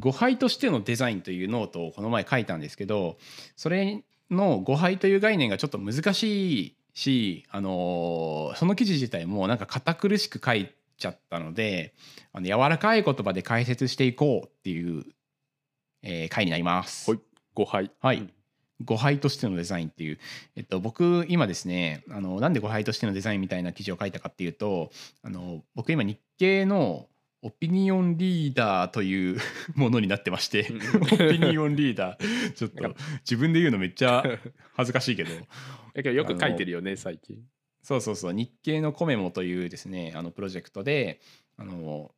誤配としてのデザインというノートをこの前書いたんですけどそれの誤配という概念がちょっと難しいし、あのーその記事自体もなんか堅苦しく書いちゃったのであの柔らかい言葉で解説していこうっていう、えー回になります。はい誤配はい。誤配としてのデザインっていう、えっと、僕今ですねあのなんで誤配としてのデザインみたいな記事を書いたかっていうとあの僕今日経のオピニオンリーダーという ものになってましてうん。オピニオンリーダー。ちょっと自分で言うのめっちゃ恥ずかしいけど。だけどよく書いてるよね最近。そうそうそう。日経のコメモというですねあのプロジェクトであの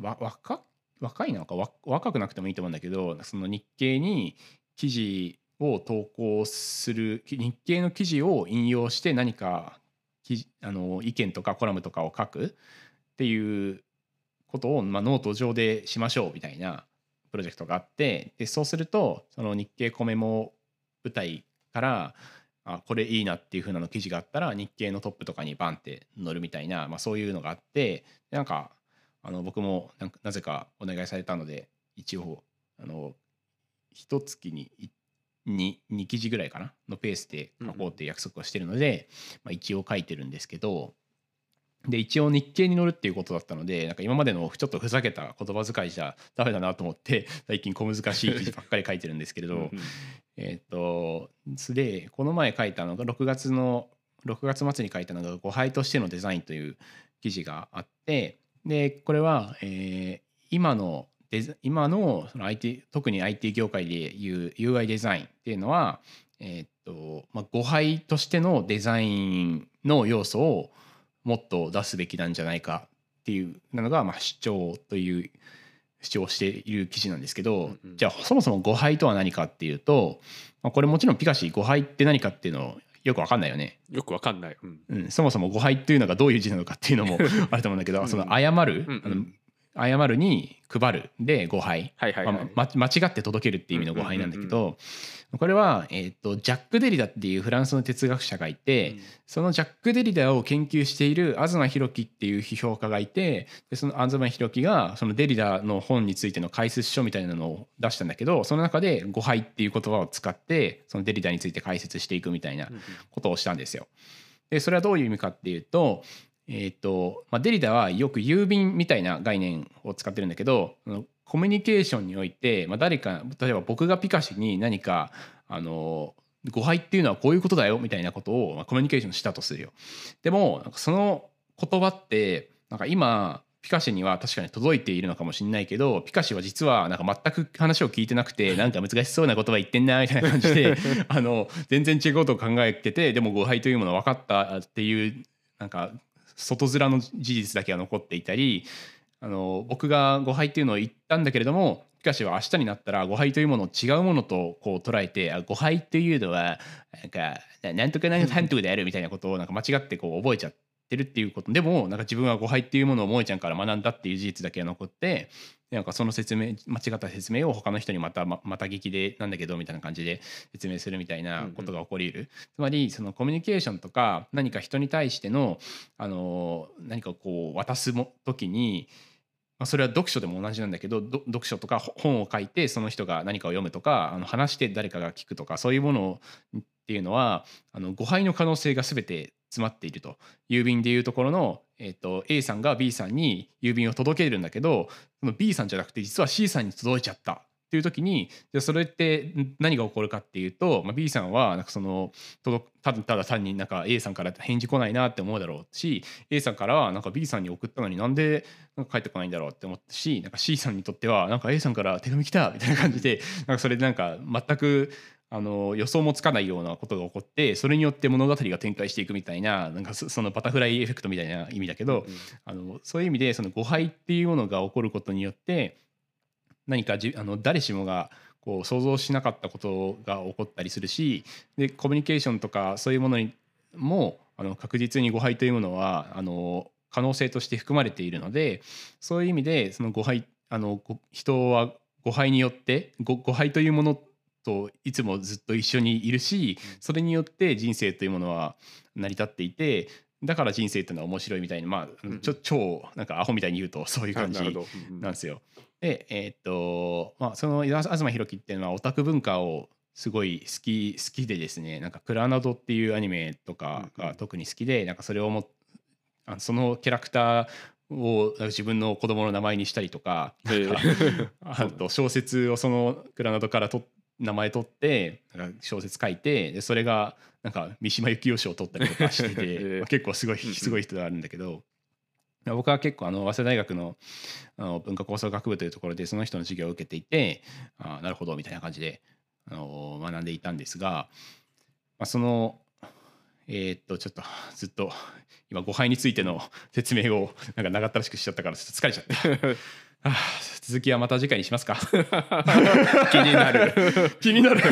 わ若若いのかわ若くなくてもいいと思うんだけどその日経に記事を投稿するき日経の記事を引用して何かあの意見とかコラムとかを書くっていうことを、まあ、ノート上でしましょうみたいなプロジェクトがあってでそうするとその日経コメモ部隊からあこれいいなっていう風なの記事があったら日経のトップとかにバンって載るみたいな、まあ、そういうのがあってでなんかあの僕もなんかなぜかお願いされたので一応あの一月に 2, 2記事ぐらいかなのペースで書こうっていう約束をしてるので、まあ、一応書いてるんですけどで一応日経に載るっていうことだったのでなんか今までのちょっとふざけた言葉遣いじゃダメだなと思って 最近小難しい記事ばっかり書いてるんですけれど、うんえっ、とでこの前書いたのが6月の6月末に書いたのが「誤配としてのデザイン」という記事があってでこれは、えー今のデザ今のその IT 特に IT 業界でいう UI デザインっていうのは、えっとまあ、誤配としてのデザインの要素をもっと出すべきなんじゃないかっていうのが、まあ、主張という主張をしている記事なんですけど、うんうん。じゃあそもそも誤配とは何かっていうと、まあ、これもちろんピカシー誤配って何かっていうのよくわかんないよね、よくわかんない、うん。うん、そもそも誤配っていうのがどういう字なのかっていうのもあると思うんだけど、うん。その謝る、うんうん。あの謝るに配る。で誤配、はいはいはい、ま間違って届けるっていう意味の誤配なんだけど、これは、えー、とジャック・デリダっていうフランスの哲学者がいて、そのジャック・デリダを研究している東博樹っていう批評家がいてでその東博樹がそのデリダの本についての解説書みたいなのを出したんだけどその中で「誤配」っていう言葉を使ってそのデリダについて解説していくみたいなうんうん。ことをしたんですよ。でそれはどういう意味かっていうと,、えーとまあ、デリダはよく郵便みたいな概念を使ってるんだけどコミュニケーションにおいて、まあ、誰か例えば僕がピカシに何かあの誤配っていうのはこういうことだよみたいなことをまあコミュニケーションしたとするよ。でもなんかその言葉ってなんか今ピカシには確かに届いているのかもしれないけどピカシは実はなんか全く話を聞いてなくて なんか難しそうな言葉言ってんなみたいな感じで あの全然違うことを考えててでも誤配というものは分かったっていうなんか外面の事実だけが残っていたりあの僕が誤配っていうのを言ったんだけれどもしかしは明日になったら誤配というものを違うものとこう捉えて誤配というのはなんかなんとかなんとかであるみたいなことをなんか間違ってこう覚えちゃってるっていうこと。でもなんか自分は誤配っていうものを萌えちゃんから学んだっていう事実だけが残ってでなんかその説明間違った説明を他の人にまたままた聞きでなんだけどみたいな感じで説明するみたいなことが起こり得る、つまりそのコミュニケーションとか何か人に対してのあの何かこう渡すも時にまあそれは読書でも同じなんだけどど読書とかほ本を書いてその人が何かを読むとかあの話して誰かが聞くとかそういうものっていうのはあの誤配の可能性が全て詰まっていると。郵便でいうところの、えっと A さんが B さんに郵便を届けるんだけどその B さんじゃなくて実は C さんに届いちゃった。っていう時にじゃそれって何が起こるかっていうと、まあ、B さんはなんかその届ただただ単になんか A さんから返事来ないなって思うだろうし A さんからはなんか B さんに送ったのになんでなんか返ってこないんだろうって思ったしなんか C さんにとってはなんか A さんから手紙来たみたいな感じでなんかそれでなんか全くあの予想もつかないようなことが起こってそれによって物語が展開していくみたいななんかそのバタフライエフェクトみたいな意味だけど、あのそういう意味でその誤配っていうものが起こることによって何かじあの誰しもがこう想像しなかったことが起こったりするしでコミュニケーションとかそういうものにもあの確実に誤配というものはあの可能性として含まれているのでそういう意味でその誤配あの人は誤配によって誤配というものといつもずっと一緒にいるしそれによって人生というものは成り立っていてだから人生っていうのは面白いみたいなまあうんちょ超なんかアホみたいに言うと そういう感じあなんですよ。でえーっとまあそのあ東博樹っていうのはオタク文化をすごい好き好きでですねなんかクラナドっていうアニメとかが特に好きでなんかそれをもあのそのキャラクターを自分の子供の名前にしたりとか あと小説をそのクラナドからと名前取って小説書いてでそれがなんか三島由紀夫賞を取ったりとかしてて、へえ。まあ結構すごいすごい人ではあるんだけど、僕は結構あの早稲田大学のあの文化構想学部というところでその人の授業を受けていてあなるほどみたいな感じであの学んでいたんですが、まあ、そのえーっとちょっとずっと今誤配についての説明をなんか長ったらしくしちゃったからちょっと疲れちゃった。はあ続きはまた次回にしますか。気になる。気になる。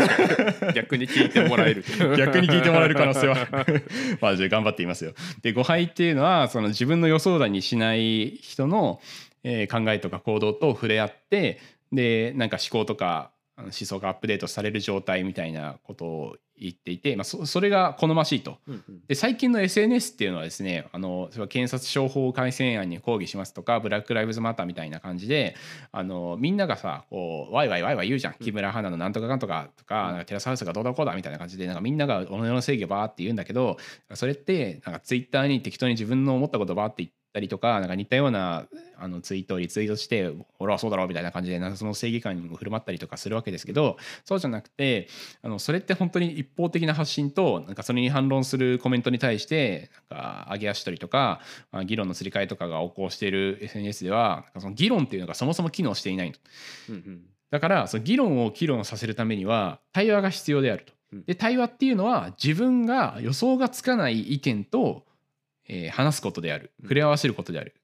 逆に聞いてもらえる。逆に聞いてもらえる可能性は。まあじゃあ頑張っていますよ。で誤配っていうのはその自分の予想だにしない人の、えー考えとか行動と触れ合ってでなんか思考とか思想がアップデートされる状態みたいなことを言っていて、まあ、そそれが好ましいと。うんうん。で最近の SNS っていうのはですねあのそれは検察商法改正案に抗議しますとかブラック・ライブズ・マターみたいな感じであのみんながさこうワイワイワイワイ言うじゃん、木村花のなんとかかんとかとか,、テラスハウスがどうだこうだみたいな感じでなんかみんなが己の正義をバーって言うんだけどそれってなんかツイッターに適当に自分の思ったことをバーって言ったりとかなんか似たようなあのツイートをリツイートして「俺はそうだろ」みたいな感じでなんかその正義感に振る舞ったりとかするわけですけどそうじゃなくてあのそれって本当に一方的な発信となんかそれに反論するコメントに対してなんか上げ足取りとかまあ議論のすり替えとかが横行している SNS ではなんかその議論っていうのがそもそも機能していないと。うんうん。だからその議論を議論させるためには対話が必要であると。うん。で対話っていうのは自分が予想がつかない意見と、えー話すことである。うん。触れ合わせることである。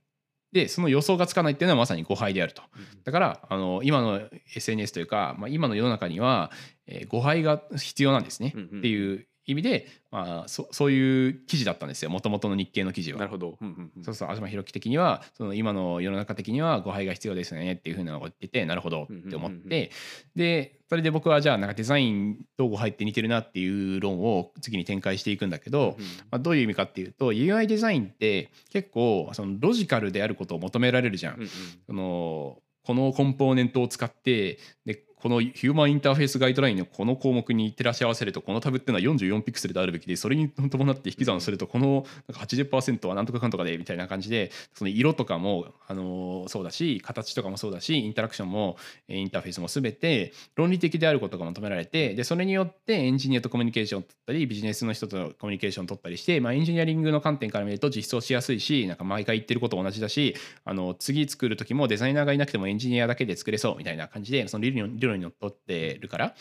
でその予想がつかないっていうのはまさに誤配であると。だからあの今の SNS というか、まあ、今の世の中には、えー誤配が必要なんですね、っていう意味で、まあ、そそういう記事だったんですよ。もともとの日経の記事は。なるほど。うんうんうん。そうそう。東博樹的にはその今の世の中的には誤配が必要ですよねっていうふうなのを言っててなるほど。って思っうんうんうん。てでそれで僕はじゃあなんかデザインと誤配って似てるなっていう論を次に展開していくんだけど、うんまあ、どういう意味かっていうと UI デザインって結構そのロジカルであることを求められるじゃん。うんうん。そのこのコンポーネントを使ってでこのヒューマンインターフェースガイドラインのこの項目に照らし合わせるとこのタブっていうのは44ピクセルであるべきでそれに伴って引き算するとこのなんか80%はなんとかかんとかでみたいな感じでその色とかも、あのそうだし形とかもそうだしインタラクションもインターフェースも全て論理的であることが求められてでそれによってエンジニアとコミュニケーションを取ったりビジネスの人とコミュニケーションを取ったりして、まあ、エンジニアリングの観点から見ると実装しやすいしなんか毎回言ってること同じだしあの次作る時もデザイナーがいなくてもエンジニアだけで作れそうみたいな感じでその理論論にのっとってるから。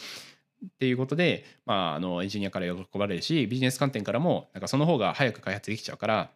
っていうことで、まあ、あのエンジニアから喜ばれるしビジネス観点からもなんかその方が早く開発できちゃうから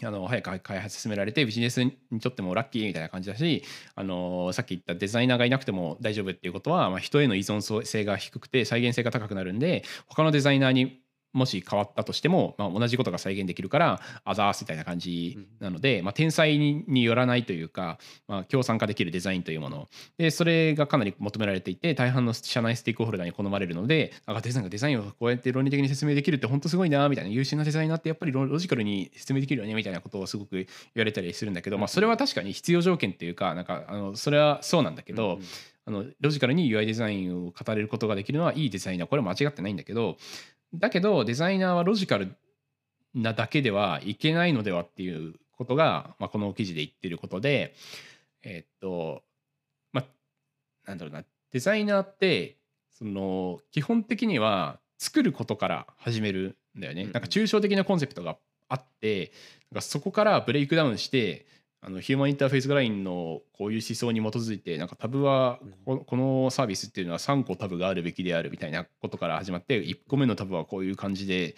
あの早く開発進められてビジネスにとってもラッキーみたいな感じだしあのさっき言ったデザイナーがいなくても大丈夫っていうことは、まあ、人への依存性が低くて再現性が高くなるんで他のデザイナーにもし変わったとしても、まあ、同じことが再現できるからあざーすみたいな感じなので、まあ、天才にによらないというか、まあ、共産化できるデザインというもの。でそれがかなり求められていて大半の社内ステークホルダーに好まれるのでなんかデザインがデザインをこうやって論理的に説明できるって本当すごいなみたいな優秀なデザイナーってやっぱりロロジカルに説明できるよねみたいなことをすごく言われたりするんだけど、まあ、それは確かに必要条件っていうかなんかあのそれはそうなんだけど、うんうんあのロジカルに UI デザインを語れることができるのはいいデザイナー。これは間違ってないんだけどだけどデザイナーはロジカルなだけではいけないのではっていうことが、まあ、この記事で言ってることでえーっとまあなんだろうなデザイナーってその基本的には作ることから始めるんだよね。うんうんなんか抽象的なコンセプトがあってなんかそこからブレイクダウンしてあの Human Interface Guideline のこういう思想に基づいてなんかタブはここのサービスっていうのは3個タブがあるべきであるみたいなことから始まって1個目のタブはこういう感じで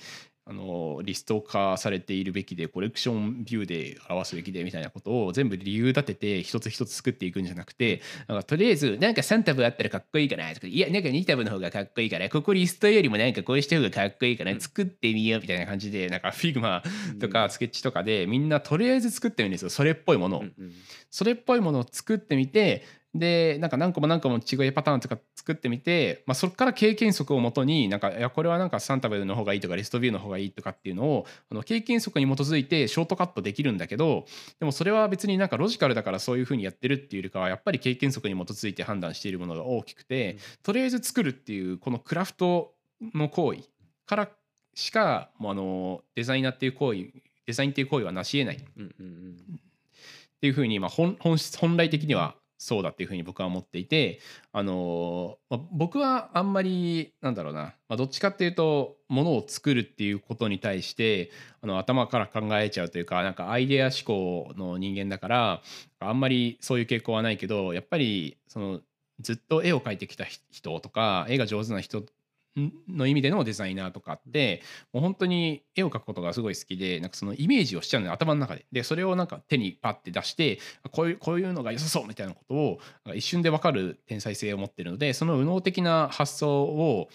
あのリスト化されているべきで Collection View で表すべきでみたいなことを全部理由立てて一つ一つ作っていくんじゃなくてなんかとりあえずなんか3タブあったらかっこいいかなとかいやなんか2タブの方がかっこいいからここリストよりもなんかこうした方がかっこいいから作ってみようみたいな感じでなんか Figmaとかスケッチとかでみんなとりあえず作ってみるんですよ。それっぽいものを。それっぽいものを作ってみてでなんか何個も何個も違いパターンとか作ってみて、まあ、そこから経験則をもとになんかいやこれはなんかサンタブルの方がいいとかレストビューの方がいいとかっていうのをあの経験則に基づいてショートカットできるんだけどでもそれは別になんかロジカルだからそういうふうにやってるっていうよりかはやっぱり経験則に基づいて判断しているものが大きくて、うん。とりあえず作るっていうこのクラフトの行為からしかもうあのデザイナーっていう行為デザインっていう行為は成し得ない。っうんうんうん。ていうふうに、まあ、本本質本来的にはそうだっていうふうに僕は思っていて、あのまあ、僕はあんまりなんだろうな、まあ、どっちかっていうとものを作るっていうことに対してあの頭から考えちゃうというかなんかアイデア思考の人間だからあんまりそういう傾向はないけどやっぱりそのずっと絵を描いてきた人とか絵が上手な人の意味でのデザイナーとかってもう本当に絵を描くことがすごい好きでなんかそのイメージをしちゃうのよ頭の中で。でそれをなんか手にパッて出してこういうこういうのが良さそうみたいなことを一瞬で分かる天才性を持ってるのでその右脳的な発想を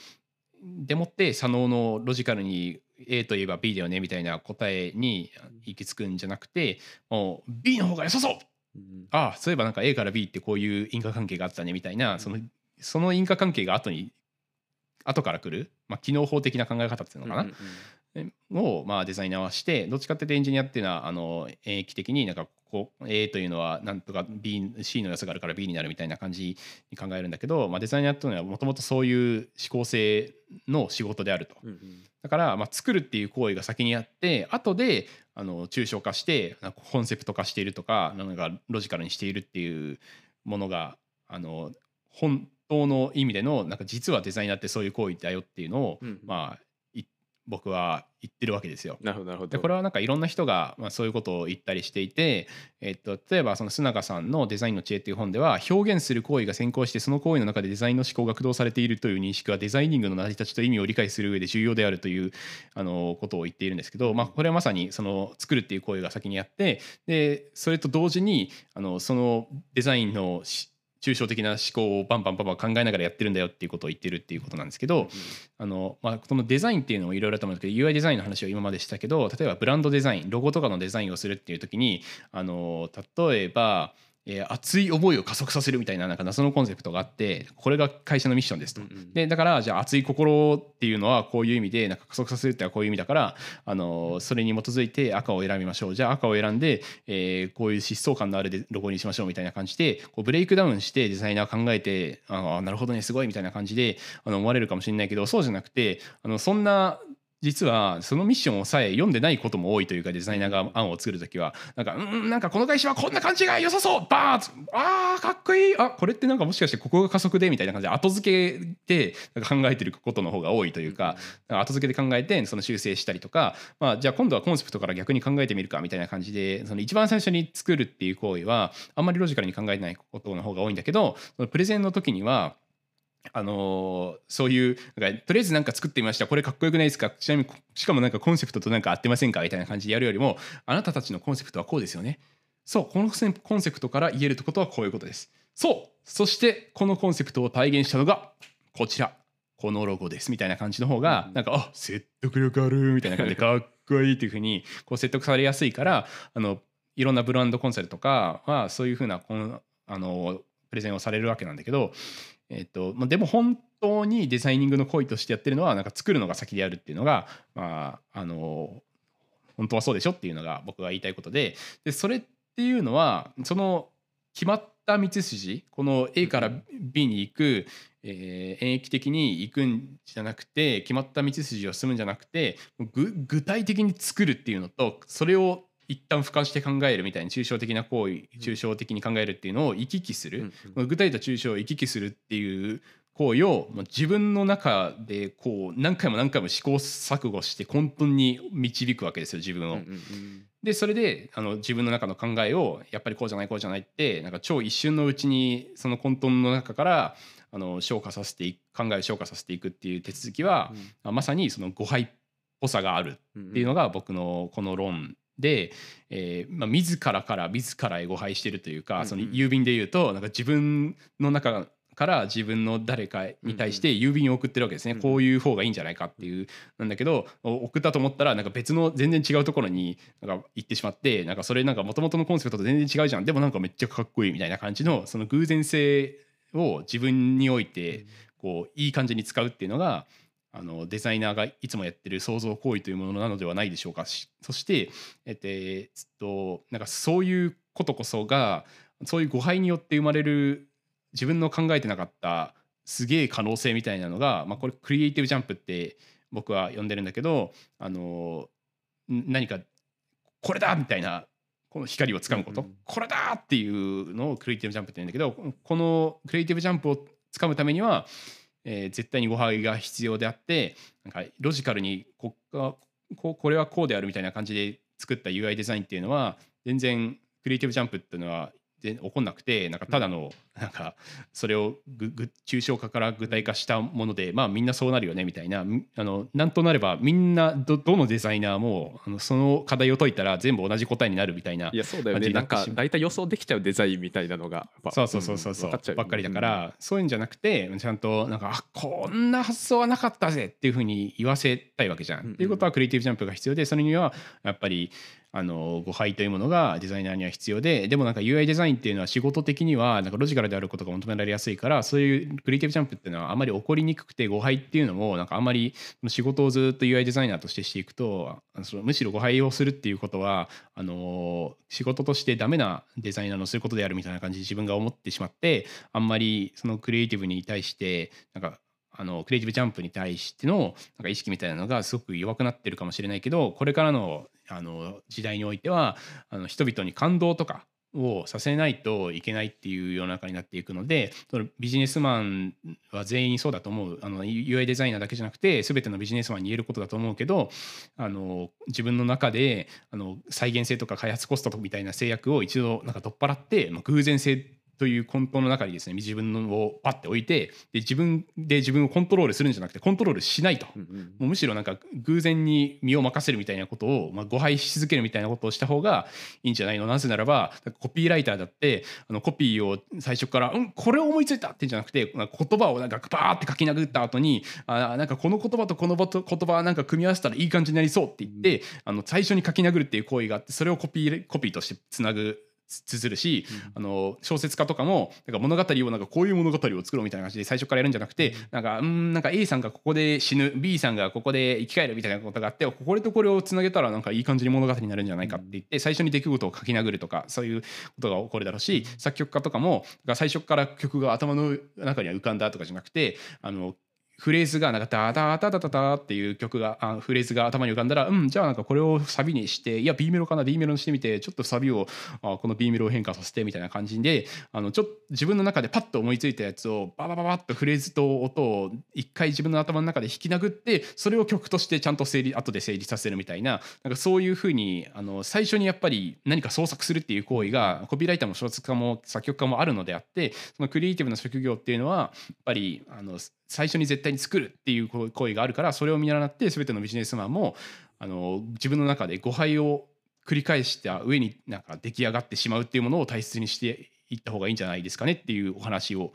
でもって左脳のロジカルに A といえば B だよねみたいな答えに行き着くんじゃなくてもう B の方が良さそう。うん。ああそういえばなんか A から B ってこういう因果関係があったねみたいなそのその因果関係が後に後から来る、まあ、機能法的な考え方っていうのかな、うんうんを、まあ、デザイナーはしてどっちかっていうとエンジニアっていうのはあの演疫的になんかこう A というのはなんとか B C の良さがあるから B になるみたいな感じに考えるんだけど、まあ、デザイナーっていうのはもともとそういう思考性の仕事であると。うんうん。だから、まあ、作るっていう行為が先にあって後であの抽象化してなんかコンセプト化しているとかなんかロジカルにしているっていうものがあの本当の意味でのなんか実はデザイナーってそういう行為だよっていうのを、うんうんまあい僕は言ってるわけですよ。なるほどなるほどでこれはなんかいろんな人が、まあ、そういうことを言ったりしていて、えっと、例えばその須永さんの「デザインの知恵」っていう本では表現する行為が先行してその行為の中でデザインの思考が駆動されているという認識はデザイニングの成り立ちと意味を理解する上で重要であるというあのことを言っているんですけど、まあ、これはまさにその作るっていう行為が先にあってでそれと同時にあのそのデザインのし抽象的な思考をバンバンバンバン考えながらやってるんだよっていうことを言ってるっていうことなんですけど、あのまあ、このデザインっていうのもいろいろあると思うんですけど UI デザインの話を今までしたけど例えばブランドデザインロゴとかのデザインをするっていう時にあの例えば、えー熱い思いを加速させるみたいななんか謎のコンセプトがあってこれが会社のミッションですと。うんうんでだからじゃあ熱い心っていうのはこういう意味でなんか加速させるってのはこういう意味だからあのそれに基づいて赤を選びましょうじゃあ赤を選んで、えーこういう疾走感のあるでロゴにしましょうみたいな感じでこうブレイクダウンしてデザイナー考えてああなるほどねすごいみたいな感じであの思われるかもしれないけどそうじゃなくてあのそんな実はそのミッションをさえ読んでないことも多いというかデザイナーが案を作る時はなんかうんなんかこの会社はこんな感じが良さそうバーンあーかっこいいあこれってなんかもしかしてここが加速でみたいな感じで後付けで考えてることの方が多いというか後付けで考えてその修正したりとか、まあ、じゃあ今度はコンセプトから逆に考えてみるかみたいな感じでその一番最初に作るっていう行為はあんまりロジカルに考えてないことの方が多いんだけどそのプレゼンの時にはあのーそういうなんかとりあえずなんか作ってみました。これかっこよくないですか？ちなみにしかもなんかコンセプトとなんか合ってませんか？みたいな感じでやるよりもあなたたちのコンセプトはこうですよね。そうこのコンセプトから言えることはこういうことです。そう。そしてこのコンセプトを体現したのがこちら。このロゴです。みたいな感じの方がうん。なんかあ説得力あるみたいな感じでかっこいいっていうふうにこう説得されやすいからあのいろんなブランドコンサルとかはそういうふうなこのあのプレゼンをされるわけなんだけど、えっとまあ、でも本当にデザイニングの行為としてやってるのはなんか作るのが先であるっていうのが、まあ、あの本当はそうでしょっていうのが僕が言いたいことで。でそれっていうのはその決まった道筋この A から B に行く、えー演疫的に行くんじゃなくて決まった道筋を進むんじゃなくて具体的に作るっていうのとそれを一旦俯瞰して考えるみたいな抽象的な行為抽象的に考えるっていうのを行き来する、うん。具体と抽象を行き来するっていう行為を自分の中でこう何回も何回も試行錯誤して根本に導くわけですよ自分を。うんうんうんでそれであの自分の中の考えをやっぱりこうじゃないこうじゃないってなんか超一瞬のうちにその混沌の中からあの消化させていく考えを消化させていくっていう手続きは、あまさにその誤配っぽさがあるうんっていうのが僕のこの論で、えーまあ、自らから自らへ誤配してるというか、うんうん。その郵便で言うとなんか自分の中から自分の誰かに対して郵便を送ってるわけですね、うんこういう方がいいんじゃないかっていうなんだけどお送ったと思ったらなんか別の全然違うところになんか行ってしまってなんかそれなんか元々のコンセプトと全然違うじゃん。でもなんかめっちゃかっこいいみたいな感じのその偶然性を自分においてこういい感じに使うっていうのがあのデザイナーがいつもやってる創造行為というものなのではないでしょうか。しそして、えっとえっと、なんかそういうことこそがそういう誤配によって生まれる自分の考えてなかったすげえ可能性みたいなのが、まあ、これクリエイティブジャンプって僕は呼んでるんだけどあのん何かこれだみたいなこの光をつかむこと、うんうん。これだっていうのをクリエイティブジャンプって言うんだけどこのクリエイティブジャンプをつかむためには、えー絶対に誤配が必要であってなんかロジカルにこここれはこうであるみたいな感じで作った UI デザインっていうのは全然クリエイティブジャンプっていうのは起こんなくてなんかただのなんかそれをぐぐ抽象化から具体化したものでまあみんなそうなるよねみたいな。みあのなんとなればみんなどどのデザイナーもあのその課題を解いたら全部同じ答えになるみたいないやそうだよね。なんか大体予想できちゃうデザインみたいなのがそうそうそうそうそう、うばっかりだから、そういうんじゃなくてちゃんとなんかあこんな発想はなかったぜっていうふうに言わせたいわけじゃん。うんうん。っていうことはクリエイティブジャンプが必要でそれにはやっぱりあの誤配というものがデザイナーには必要ででもなんか UI デザインっていうのは仕事的にはなんかロジカルであることが求められやすいからそういうクリエイティブジャンプっていうのはあまり起こりにくくて誤配っていうのもなんかあんまり仕事をずっと UI デザイナーとしてしていくとそのむしろ誤配をするっていうことはあの仕事としてダメなデザイナーのすることであるみたいな感じで自分が思ってしまってあんまりそのクリエイティブに対してなんかあのクリエイティブジャンプに対してのなんか意識みたいなのがすごく弱くなってるかもしれないけどこれからのあの時代においてはあの人々に感動とかをさせないといけないっていう世の中になっていくのでそのビジネスマンは全員そうだと思う。あの UI デザイナーだけじゃなくて全てのビジネスマンに言えることだと思うけどあの自分の中であの再現性とか開発コストみたいな制約を一度なんか取っ払ってまあ偶然性という根本の中にですね自分のをパッて置いてで自分で自分をコントロールするんじゃなくてコントロールしないと。うんうんもうむしろなんか偶然に身を任せるみたいなことを、まあ、誤配し続けるみたいなことをした方がいいんじゃないの？なぜならばコピーライターだってあのコピーを最初から「うんこれを思いついた!」ってんじゃなくて言葉をなんかバーって書き殴った後にあなんかこの言葉とこの言葉はなんか組み合わせたらいい感じになりそうって言って、あの最初に書き殴るっていう行為があってそれをコピーコピーとしてつなぐつ綴るし、あの小説家とかもなんか物語をなんかこういう物語を作ろうみたいな感じで最初からやるんじゃなくて、なんかうんなんか A さんがここで死ぬ B さんがここで生き返るみたいなことがあってこれとこれをつなげたらなんかいい感じに物語になるんじゃないかって言って最初に出来事を書き殴るとかそういうことが起こるだろうし作曲家とかも最初から曲が頭の中には浮かんだとかじゃなくてあのフレーズがなんかダダダダダダっていう曲があフレーズが頭に浮かんだらうんじゃあなんかこれをサビにしていや B メロかな B メロにしてみてちょっとサビをあこの B メロを変化させてみたいな感じであのちょっと自分の中でパッと思いついたやつをババババッとフレーズと音を一回自分の頭の中で弾き殴ってそれを曲としてちゃんと整理後で整理させるみたいななんかそういうふうにあの最初にやっぱり何か創作するっていう行為がコピーライターも小説家も作曲家もあるのであってそのクリエイティブな職業っていうのはやっぱりあの最初に絶対に作るっていう行為があるからそれを見習って全てのビジネスマンもあの自分の中で誤配を繰り返した上になんか出来上がってしまうっていうものを大切にしていった方がいいんじゃないですかねっていうお話を、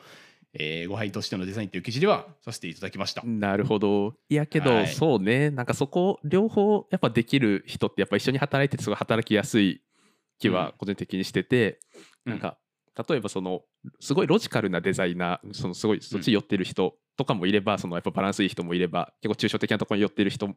えー、誤配としてのデザインという記事ではさせていただきました。なるほど。いやけど、はい。そうね。なんかそこ両方やっぱできる人ってやっぱ一緒に働いててすごい働きやすい気うんは個人的にしてて、うん。なんか例えばそのすごいロジカルなデザイナーそのすごいそっち寄ってる人とかもいれば、そのやっぱバランスいい人もいれば結構抽象的なところに寄ってる人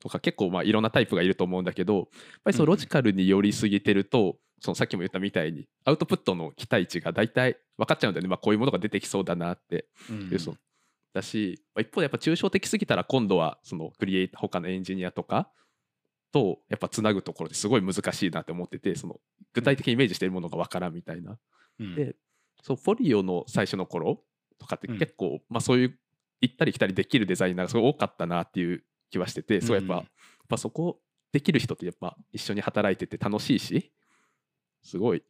とか結構まあいろんなタイプがいると思うんだけどやっぱりそのロジカルに寄りすぎてると、そのさっきも言ったみたいにアウトプットの期待値が大体分かっちゃうんだよね、まあ、こういうものが出てきそうだなって。うん。いうそう。だし、まあ一方でやっぱ抽象的すぎたら今度はそのクリエイター他のエンジニアとかとやっぱつなぐところですごい難しいなって思っててその具体的にイメージしているものがわからんみたいな。うん。でそうフォリオの最初の頃とかってうん。結構、まあ、そういう行ったり来たりできるデザイナーがすごい多かったなっていう気はしててそうやっぱ,、うんやっぱそこできる人ってやっぱ一緒に働いてて楽しいしすごい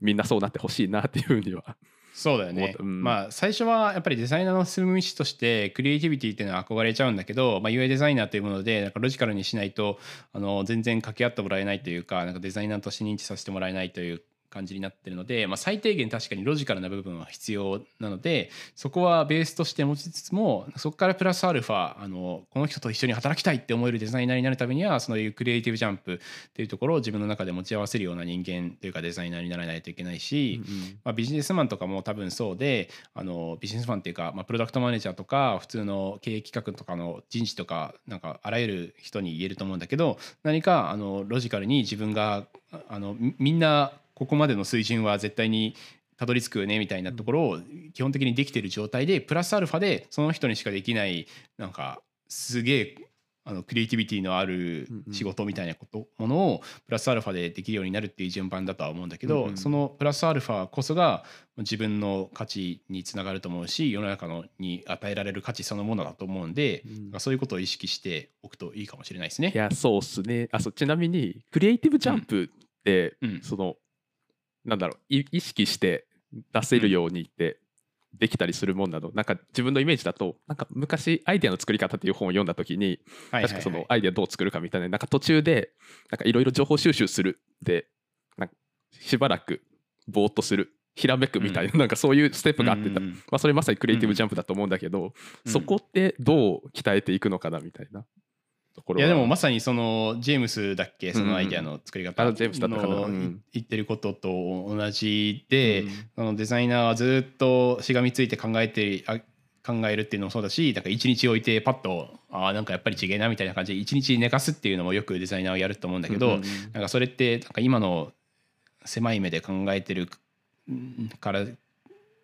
みんなそうなってほしいなっていうふうにはそうだよね。うん。まあ最初はやっぱりデザイナーの進む道としてクリエイティビティっていうのは憧れちゃうんだけど、まあ、UI デザイナーというものでなんかロジカルにしないとあの全然掛け合ってもらえないというかなんかデザイナーとして認知させてもらえないという感じになってるので、まあ、最低限確かにロジカルな部分は必要なのでそこはベースとして持ちつつもそこからプラスアルファあのこの人と一緒に働きたいって思えるデザイナーになるためにはそういうクリエイティブジャンプっていうところを自分の中で持ち合わせるような人間というかデザイナーにならないといけないし、まあ、ビジネスマンとかも多分そうであのビジネスマンっていうか、まあ、プロダクトマネージャーとか普通の経営企画とかの人事とかなんかあらゆる人に言えると思うんだけど何かあのロジカルに自分があのみんなここまでの水準は絶対にたどり着くよねみたいなところを基本的にできてる状態でプラスアルファでその人にしかできないなんかすげえあのクリエイティビティのある仕事みたいなことものをプラスアルファでできるようになるっていう順番だとは思うんだけど、そのプラスアルファこそが自分の価値につながると思うし世の中のに与えられる価値そのものだと思うんで、そういうことを意識しておくといいかもしれないですね。いやそうっすね。あそうちなみにクリエイティブジャンプって、うん。そのなんだろうい意識して出せるようにってできたりするもんなの、なんか自分のイメージだとなんか昔アイデアの作り方っていう本を読んだ時に確かそのアイデアどう作るかみたいななんか途中でなんかいろいろ情報収集するでなんかしばらくぼーっとするひらめくみたいな、なんかそういうステップがあって、うんうんうん。まあ、それまさにクリエイティブジャンプだと思うんだけど、うん。そこってどう鍛えていくのかなみたいなところは。いやでもまさにそのジェームスだっけ？そのアイデアの作り方のうん。言ってることと同じで、うん。そのデザイナーはずっとしがみついて考えてあ考えるっていうのもそうだしだから一日置いてパッとあーなんかやっぱり違えなみたいな感じで一日寝かすっていうのもよくデザイナーはやると思うんだけど、うんうんなんかそれってなんか今の狭い目で考えてるうんから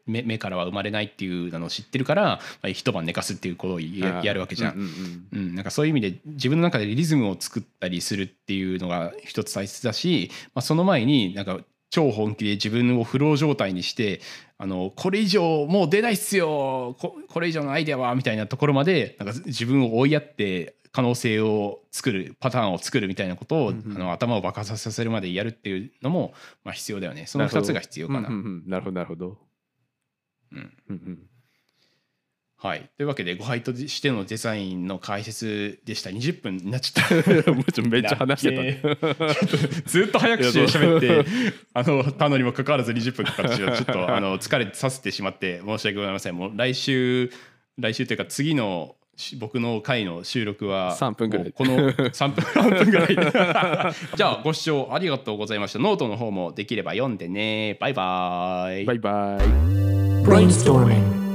目目からは生まれないっていうのを知ってるから、まあ、一晩寝かすっていうことをややるわけじゃん。うんうんうんうん、なんかそういう意味で自分の中でリズムを作ったりするっていうのが一つ大切だし、まあ、その前になんか超本気で自分をフロー状態にしてあのこれ以上もう出ないっすよここれ以上のアイデアはみたいなところまでなんか自分を追いやって可能性を作るパターンを作るみたいなことを、うんうんあの頭を爆発させるまでやるっていうのも、まあ、必要だよねその2つが必要かな。うんうんうんなるほどなるほど。うん。うんうん。はい、というわけでご配当してのデザインの解説でした。20分になっちゃった。もうちょめっちゃ話してた。ね。ずっと早く喋って あのたのにもかかわらず20分かかっちょっとあの疲れさせてしまって申し訳ございません。もう来週来週というか次のし僕の回の収録は3分ぐらい。この3分3分ぐらい。じゃあご視聴ありがとうございました。ノートの方もできれば読んでね。バイバイ。バイバイ。Brainstorming.